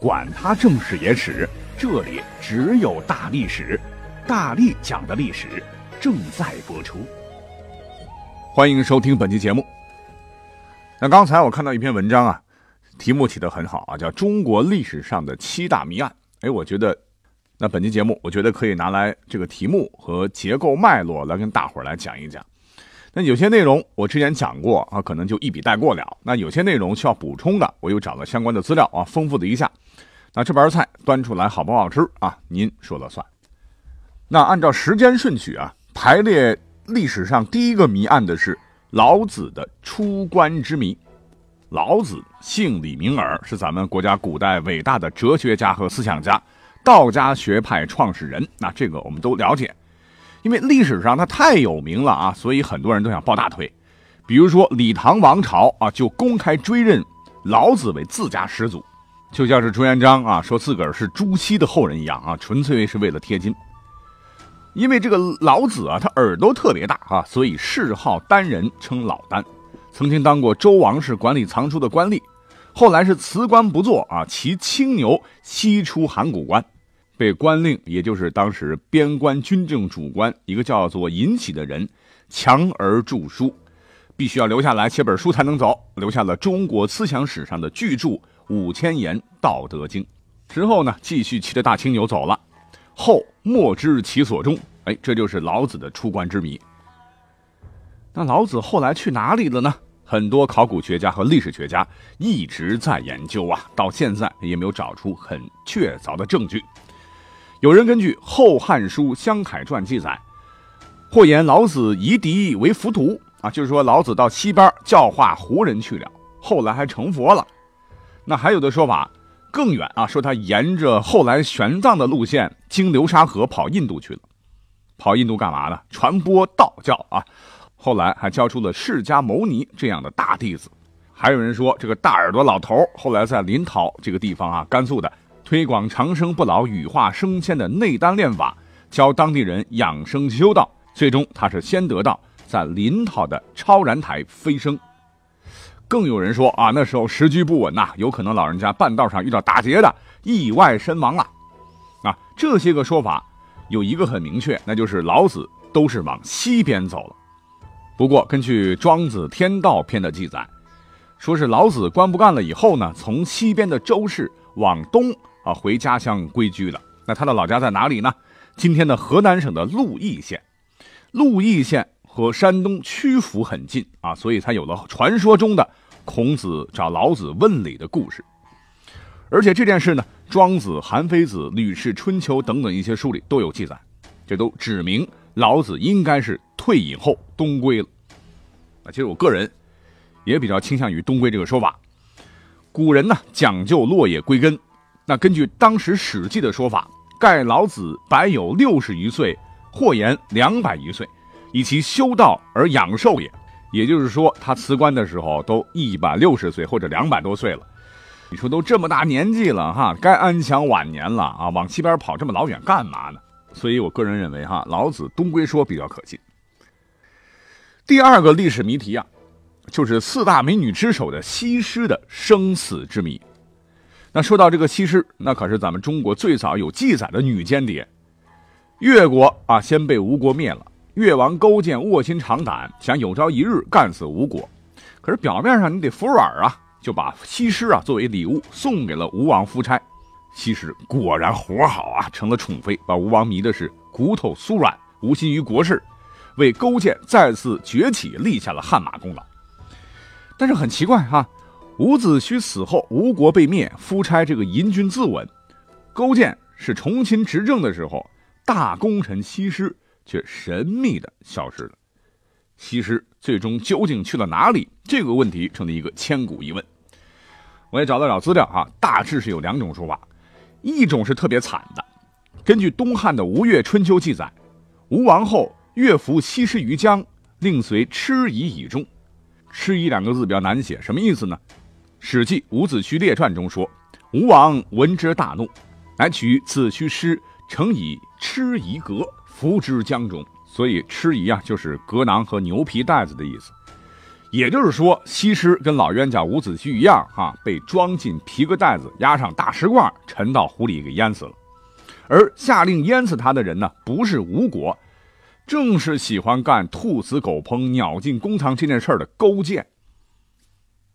管他正史野史。这里只有大历史，大力讲的历史正在播出。欢迎收听本期节目。那刚才我看到一篇文章啊，题目起得很好啊，叫《中国历史上的七大谜案》。哎，我觉得那本期节目，我觉得可以拿来这个题目和结构脉络来跟大伙儿来讲一讲。那有些内容我之前讲过啊，可能就一笔带过了。那有些内容需要补充的，我又找了相关的资料啊，丰富的一下。那这盘菜端出来好不好吃啊？您说了算。那按照时间顺序啊，排列历史上第一个谜案的是老子的出关之谜。老子姓李名耳，是咱们国家古代伟大的哲学家和思想家，道家学派创始人。那这个我们都了解，因为历史上他太有名了啊，所以很多人都想抱大腿。比如说李唐王朝啊，就公开追认老子为自家始祖。就像是朱元璋啊，说自个儿是朱熹的后人一样啊，纯粹是为了贴金。因为这个老子啊，他耳朵特别大啊，所以谥号丹人，称老丹。曾经当过周王室管理藏书的官吏，后来是辞官不做啊，骑青牛西出函谷关，被官令，也就是当时边关军政主官一个叫做尹喜的人强而著书，必须要留下来写本书才能走，留下了中国思想史上的巨著。五千言《道德经》之后呢，继续骑着大青牛走了。后莫知其所终。哎，这就是老子的出关之谜。那老子后来去哪里了呢？很多考古学家和历史学家一直在研究啊，到现在也没有找出很确凿的证据。有人根据《后汉书·湘凯传》记载，或言老子夷狄为浮屠啊，就是说老子到西边教化胡人去了，后来还成佛了。那还有的说法更远啊，说他沿着后来玄奘的路线，经流沙河跑印度去了。跑印度干嘛呢？传播道教啊。后来还教出了释迦牟尼这样的大弟子。还有人说，这个大耳朵老头后来在临洮这个地方啊，甘肃的，推广长生不老、羽化升仙的内丹炼法，教当地人养生修道。最终他是先得到在临洮的超然台飞升。更有人说啊，那时候时局不稳呐，有可能老人家半道上遇到打劫的，意外身亡了。啊，这些个说法有一个很明确，那就是老子都是往西边走了。不过根据《庄子·天道篇》的记载，说是老子官不干了以后呢，从西边的周氏往东啊回家乡归居了。那他的老家在哪里呢？今天的河南省的鹿邑县。鹿邑县。和山东曲阜很近啊，所以才有了传说中的孔子找老子问礼的故事。而且这件事呢，《庄子》《韩非子》《吕氏春秋》等等一些书里都有记载，这都指明老子应该是退隐后东归了。啊，其实我个人也比较倾向于东归这个说法。古人呢讲究落叶归根，那根据当时《史记》的说法，盖老子百有六十余岁，或言两百余岁。以其修道而养寿也，也就是说，他辞官的时候都一百六十岁或者两百多岁了。你说都这么大年纪了哈，该安享晚年了啊，往西边跑这么老远干嘛呢？所以我个人认为哈，老子东归说比较可信。第二个历史谜题啊，就是四大美女之首的西施的生死之谜。那说到这个西施，那可是咱们中国最早有记载的女间谍。越国啊，先被吴国灭了。越王勾践卧薪尝胆，想有朝一日干死吴国，可是表面上你得服软啊，就把西施啊作为礼物送给了吴王夫差。西施果然活好啊，成了宠妃，把吴王迷的是骨头酥软，无心于国事，为勾践再次崛起立下了汗马功劳。但是很奇怪哈，伍子胥死后，吴国被灭，夫差这个淫君自刎，勾践是重新执政的时候，大功臣西施。却神秘的消失了，西施最终究竟去了哪里？这个问题成了一个千古疑问。我也找了找资料啊，大致是有两种说法，一种是特别惨的，根据东汉的《吴越春秋》记载，吴王后越服西施于江，令随痴夷以中。痴夷两个字比较难写，什么意思呢？《史记·伍子胥列传》中说，吴王闻之大怒，乃取子胥诗，乘以蚩夷革，服之江中。所以蚩夷啊，就是革囊和牛皮袋子的意思。也就是说，西施跟老冤家伍子胥一样，哈，被装进皮革袋子，压上大石罐，沉到湖里给淹死了。而下令淹死他的人呢，不是吴国，正是喜欢干兔死狗烹、鸟尽弓藏这件事的勾践。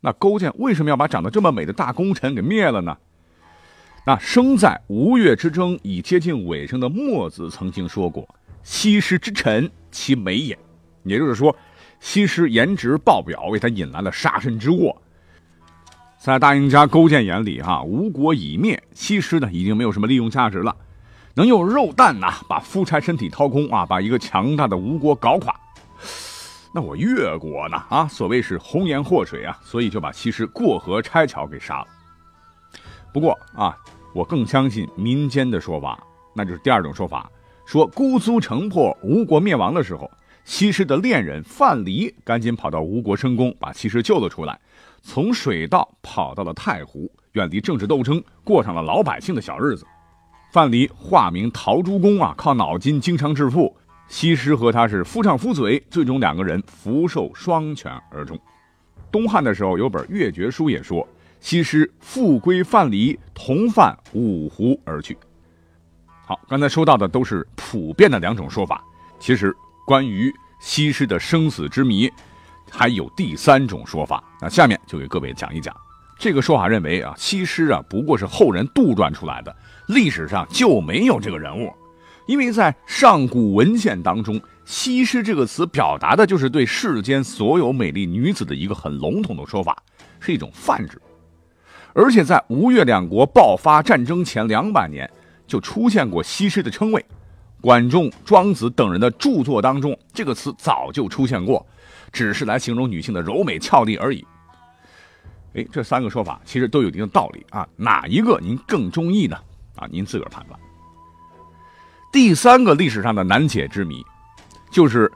那勾践为什么要把长得这么美的大功臣给灭了呢？那生在吴越之争已接近尾声的墨子曾经说过：“西施之臣，其美也。”也就是说，西施颜值爆表，为他引来了杀身之祸。在大赢家勾践眼里，哈，吴国已灭，西施呢已经没有什么利用价值了。能用肉弹呐把夫差身体掏空啊，把一个强大的吴国搞垮，那我越国呢啊，所谓是红颜祸水啊，所以就把西施过河拆桥给杀了。不过啊，我更相信民间的说法，那就是第二种说法，说姑苏城破，吴国灭亡的时候，西施的恋人范蠡赶紧跑到吴国深宫，把西施救了出来，从水道跑到了太湖，远离政治斗争，过上了老百姓的小日子。范蠡化名陶朱公啊，靠脑筋经常致富。西施和他是夫唱妇随，最终两个人福寿双全而终。东汉的时候有本越绝书也说，西施复归范蠡，同泛五湖而去。好，刚才说到的都是普遍的两种说法，其实关于西施的生死之谜，还有第三种说法。那下面就给各位讲一讲。这个说法认为啊，西施啊不过是后人杜撰出来的。历史上就没有这个人物，因为在上古文献当中，“西施”这个词表达的就是对世间所有美丽女子的一个很笼统的说法，是一种泛指。而且在吴越两国爆发战争前两百年，就出现过西施的称谓。管仲、庄子等人的著作当中，这个词早就出现过，只是来形容女性的柔美俏丽而已。哎，这三个说法其实都有一定的道理啊，哪一个您更中意呢？啊，您自个儿判断。第三个历史上的难解之谜，就是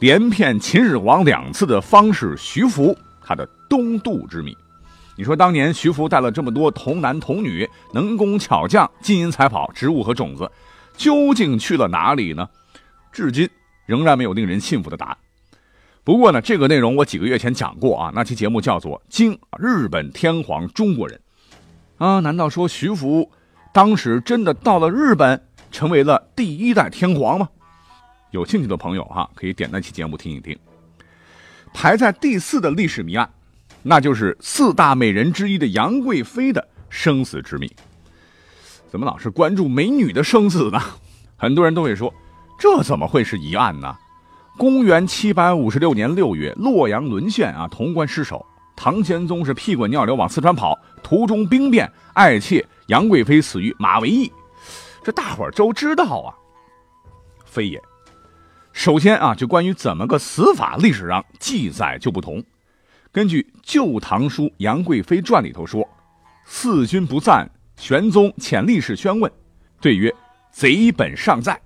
连骗秦始皇两次的方士徐福他的东渡之谜。你说当年徐福带了这么多童男童女、能工巧匠、金银财宝、植物和种子，究竟去了哪里呢？至今仍然没有令人信服的答案。不过呢，这个内容我几个月前讲过啊，那期节目叫做《经日本天皇中国人》啊，难道说徐福？当时真的到了日本，成为了第一代天皇吗？有兴趣的朋友哈，可以点那期节目听一听。排在第四的历史谜案，那就是四大美人之一的杨贵妃的生死之谜。怎么老是关注美女的生死呢？很多人都会说，这怎么会是疑案呢？公元七百五十六年六月，洛阳沦陷啊，潼关失守，唐玄宗是屁滚尿流往四川跑，途中兵变，爱妾。杨贵妃死于马嵬驿，这大伙儿都知道啊。非也。首先啊，就关于怎么个死法，历史上记载就不同。根据《旧唐书·杨贵妃传》里头说，四君不赞，玄宗遣力士宣问，对曰：“贼本尚在，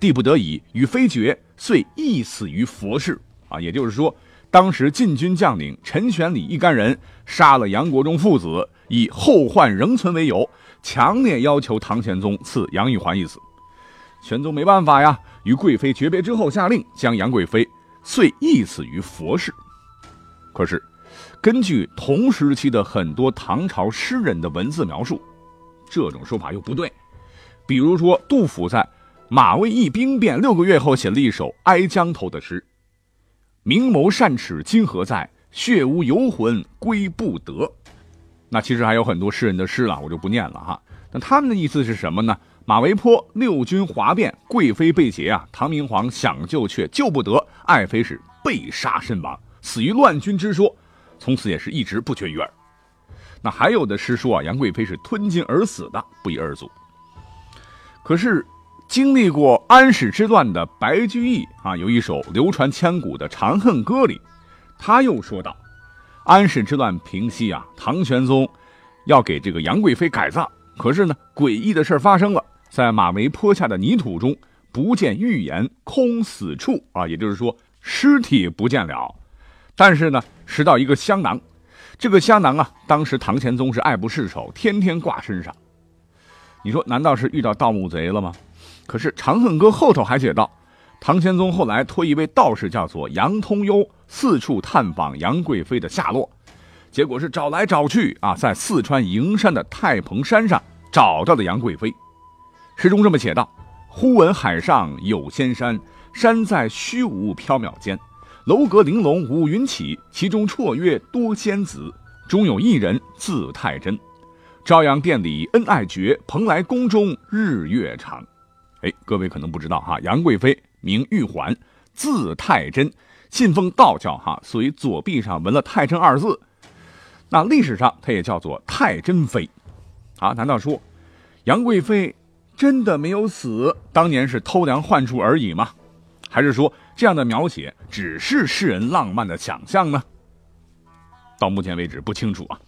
帝不得已与妃绝，遂缢死于佛寺。”啊，也就是说，当时禁军将领陈玄礼一干人杀了杨国忠父子，以后患仍存为由。强烈要求唐玄宗赐杨玉环一死，玄宗没办法呀，与贵妃诀别之后，下令将杨贵妃遂缢死于佛寺。可是，根据同时期的很多唐朝诗人的文字描述，这种说法又不对。比如说，杜甫在马嵬驿兵变六个月后写了一首哀江头的诗：“明眸善齿今何在？血污游魂归不得。”那其实还有很多诗人的诗了，我就不念了哈。那他们的意思是什么呢？马嵬坡六军哗变，贵妃被劫啊，唐明皇想救却救不得，爱妃是被杀身亡，死于乱军之说，从此也是一直不绝于耳。那还有的诗说啊，杨贵妃是吞金而死的，不一而足。可是经历过安史之乱的白居易啊，有一首流传千古的《长恨歌》里，他又说道。安史之乱平息啊，唐玄宗要给这个杨贵妃改葬，可是呢，诡异的事发生了，在马嵬坡下的泥土中不见玉颜空死处啊，也就是说尸体不见了，但是呢拾到一个香囊，这个香囊啊，当时唐玄宗是爱不释手，天天挂身上。你说难道是遇到盗墓贼了吗？可是《长恨歌》后头还写道，唐玄宗后来托一位道士叫做杨通幽，四处探访杨贵妃的下落，结果是找来找去啊，在四川营山的太蓬山上找到了杨贵妃。诗中这么写道：“忽闻海上有仙山，山在虚无缥缈间，楼阁玲珑五云起，其中绰约多仙子，中有一人字太真。”朝阳殿里恩爱绝，蓬莱宫中日月长。哎，各位可能不知道哈，杨贵妃名玉环，字太真，信奉道教哈，所以左臂上纹了“太真”二字。那历史上她也叫做太真妃。啊，难道说杨贵妃真的没有死？当年是偷梁换柱而已吗？还是说这样的描写只是世人浪漫的想象呢？到目前为止不清楚啊。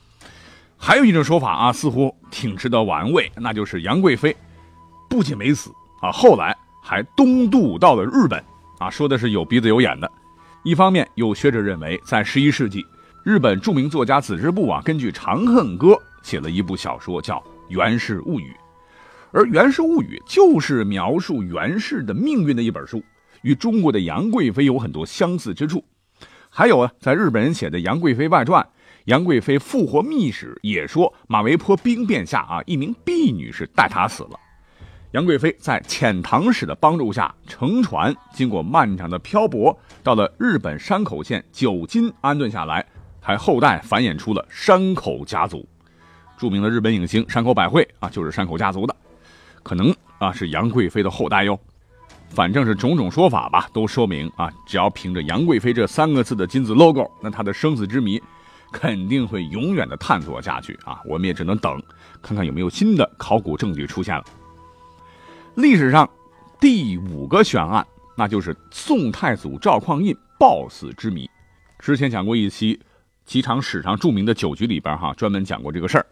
还有一种说法啊，似乎挺值得玩味，那就是杨贵妃不仅没死啊，后来还东渡到了日本啊，说的是有鼻子有眼的。一方面，有学者认为，在十一世纪，日本著名作家子之部啊，根据《长恨歌》写了一部小说，叫《源氏物语》，而《源氏物语》就是描述源氏的命运的一本书，与中国的杨贵妃有很多相似之处。还有啊，在日本人写的《杨贵妃外传》。杨贵妃复活秘史也说，马嵬坡兵变下啊，一名婢女是带她死了。杨贵妃在遣唐使的帮助下，乘船经过漫长的漂泊，到了日本山口县九津安顿下来，还后代繁衍出了山口家族。著名的日本影星山口百惠啊，就是山口家族的，可能啊是杨贵妃的后代哟。反正是种种说法吧，都说明啊，只要凭着杨贵妃这三个字的金字 logo，那她的生死之谜。肯定会永远的探索下去啊！我们也只能等，看看有没有新的考古证据出现了。历史上第五个悬案，那就是宋太祖赵匡胤暴死之谜。之前讲过一期几场史上著名的酒局里边，哈，专门讲过这个事儿。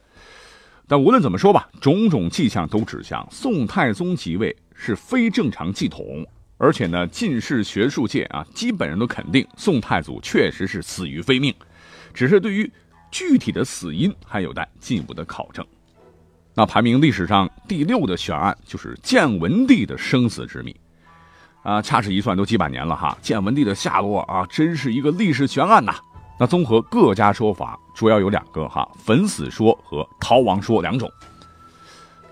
但无论怎么说吧，种种迹象都指向宋太宗即位是非正常继统，而且呢，进士学术界啊，基本上都肯定宋太祖确实是死于非命。只是对于具体的死因还有待进一步的考证。那排名历史上第六的悬案就是建文帝的生死之谜，啊，掐指一算都几百年了哈。建文帝的下落啊，真是一个历史悬案呐。那综合各家说法，主要有两个哈：焚死说和逃亡说两种。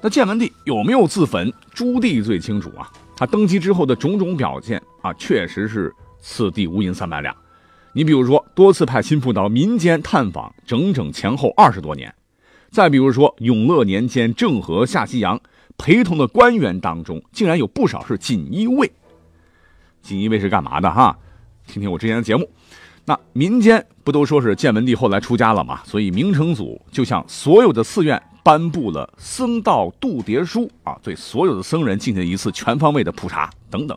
那建文帝有没有自焚？朱棣最清楚啊。他登基之后的种种表现啊，确实是此地无银三百两。你比如说，多次派心腹到民间探访，整整前后二十多年；再比如说，永乐年间郑和下西洋，陪同的官员当中，竟然有不少是锦衣卫。锦衣卫是干嘛的？哈，听听我之前的节目。那民间不都说是建文帝后来出家了吗？所以明成祖就向所有的寺院颁布了僧道度牒书啊，对所有的僧人进行一次全方位的普查等等。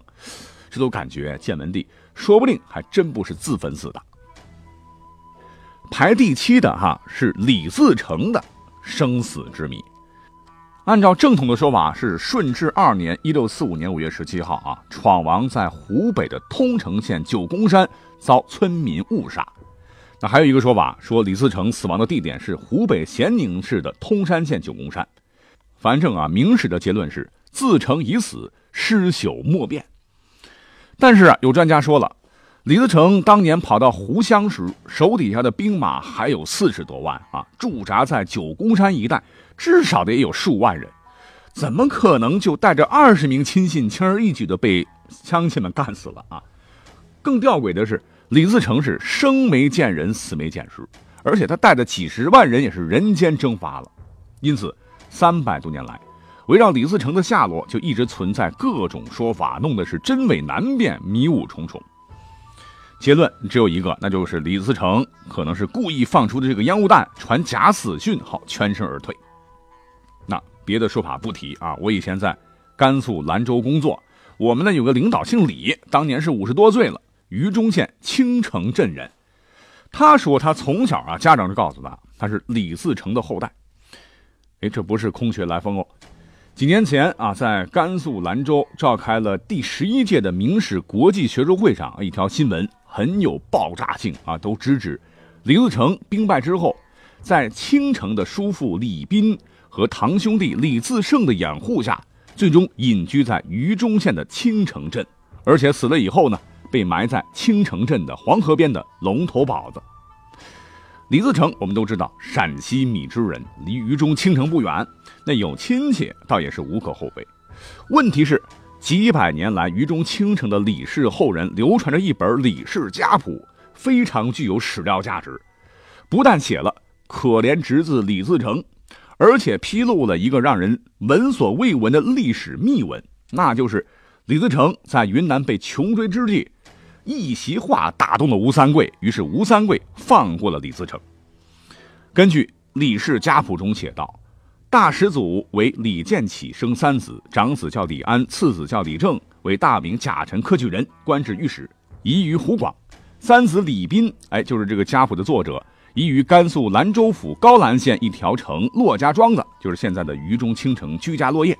这都感觉建文帝。说不定还真不是自焚死的。排第七的哈是李自成的生死之谜。按照正统的说法，是顺治二年（一六四五年五月十七号）啊，闯王在湖北的通城县九宫山遭村民误杀。那还有一个说法，说李自成死亡的地点是湖北咸宁市的通山县九宫山。反正啊，明史的结论是自成已死，尸朽莫辨。但是啊，有专家说了，李自成当年跑到湖湘时，手底下的兵马还有四十多万啊，驻扎在九宫山一带，至少得有数万人，怎么可能就带着二十名亲信轻而易举的被乡亲们干死了啊？更吊诡的是，李自成是生没见人，死没见尸，而且他带的几十万人也是人间蒸发了，因此三百多年来。围绕李自成的下落，就一直存在各种说法，弄得是真伪难辨，迷雾重重。结论只有一个，那就是李自成可能是故意放出的这个烟雾弹，传假死讯好，全身而退。那别的说法不提啊。我以前在甘肃兰州工作，我们呢有个领导姓李，当年是五十多岁了，榆中县青城镇人。他说他从小啊，家长就告诉他他是李自成的后代。哎，这不是空穴来风哦。几年前啊，在甘肃兰州召开了第十一届的明史国际学术会上，一条新闻很有爆炸性啊，都直指李自成兵败之后，在青城的叔父李斌和堂兄弟李自胜的掩护下，最终隐居在榆中县的青城镇，而且死了以后呢，被埋在青城镇的黄河边的龙头堡子。李自成，我们都知道，陕西米脂人，离榆中青城不远，那有亲戚倒也是无可厚非。问题是，几百年来，榆中青城的李氏后人流传着一本李氏家谱，非常具有史料价值。不但写了可怜侄子李自成，而且披露了一个让人闻所未闻的历史秘闻，那就是李自成在云南被穷追之际。一席话打动了吴三桂，于是吴三桂放过了李自成。根据《李氏家谱》中写道，大始祖为李建起，生三子，长子叫李安，次子叫李正，为大名甲辰科举人，官至御史，移于湖广。三子李斌，哎，就是这个家谱的作者，移于甘肃兰州府高兰县一条城骆家庄子，就是现在的榆中青城，居家落业。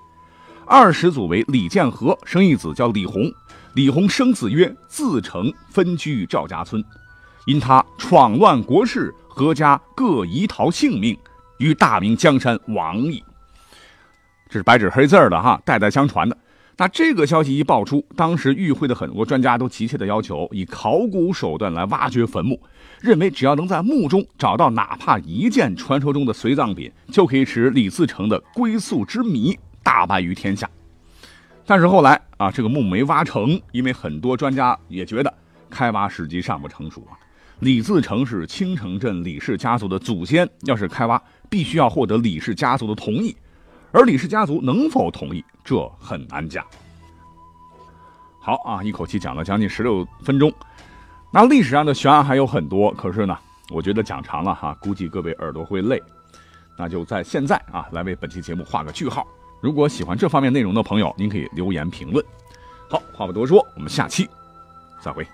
二始祖为李建和，生一子叫李弘。李弘生子曰自成，分居赵家村，因他闯乱国事，阖家各移逃性命，于大明江山亡矣。这是白纸黑字的哈，代代相传的。那这个消息一爆出，当时与会的很多专家都急切的要求以考古手段来挖掘坟墓，认为只要能在墓中找到哪怕一件传说中的随葬品，就可以使李自成的归宿之谜大白于天下。但是后来啊，这个墓没挖成，因为很多专家也觉得开挖时机尚不成熟啊。李自成是青城镇李氏家族的祖先，要是开挖，必须要获得李氏家族的同意，而李氏家族能否同意，这很难讲。好啊，一口气讲了将近十六分钟，那历史上的悬案还有很多，可是呢，我觉得讲长了哈，估计各位耳朵会累，那就在现在啊，来为本期节目画个句号。如果喜欢这方面内容的朋友，您可以留言评论。好，话不多说，我们下期再会。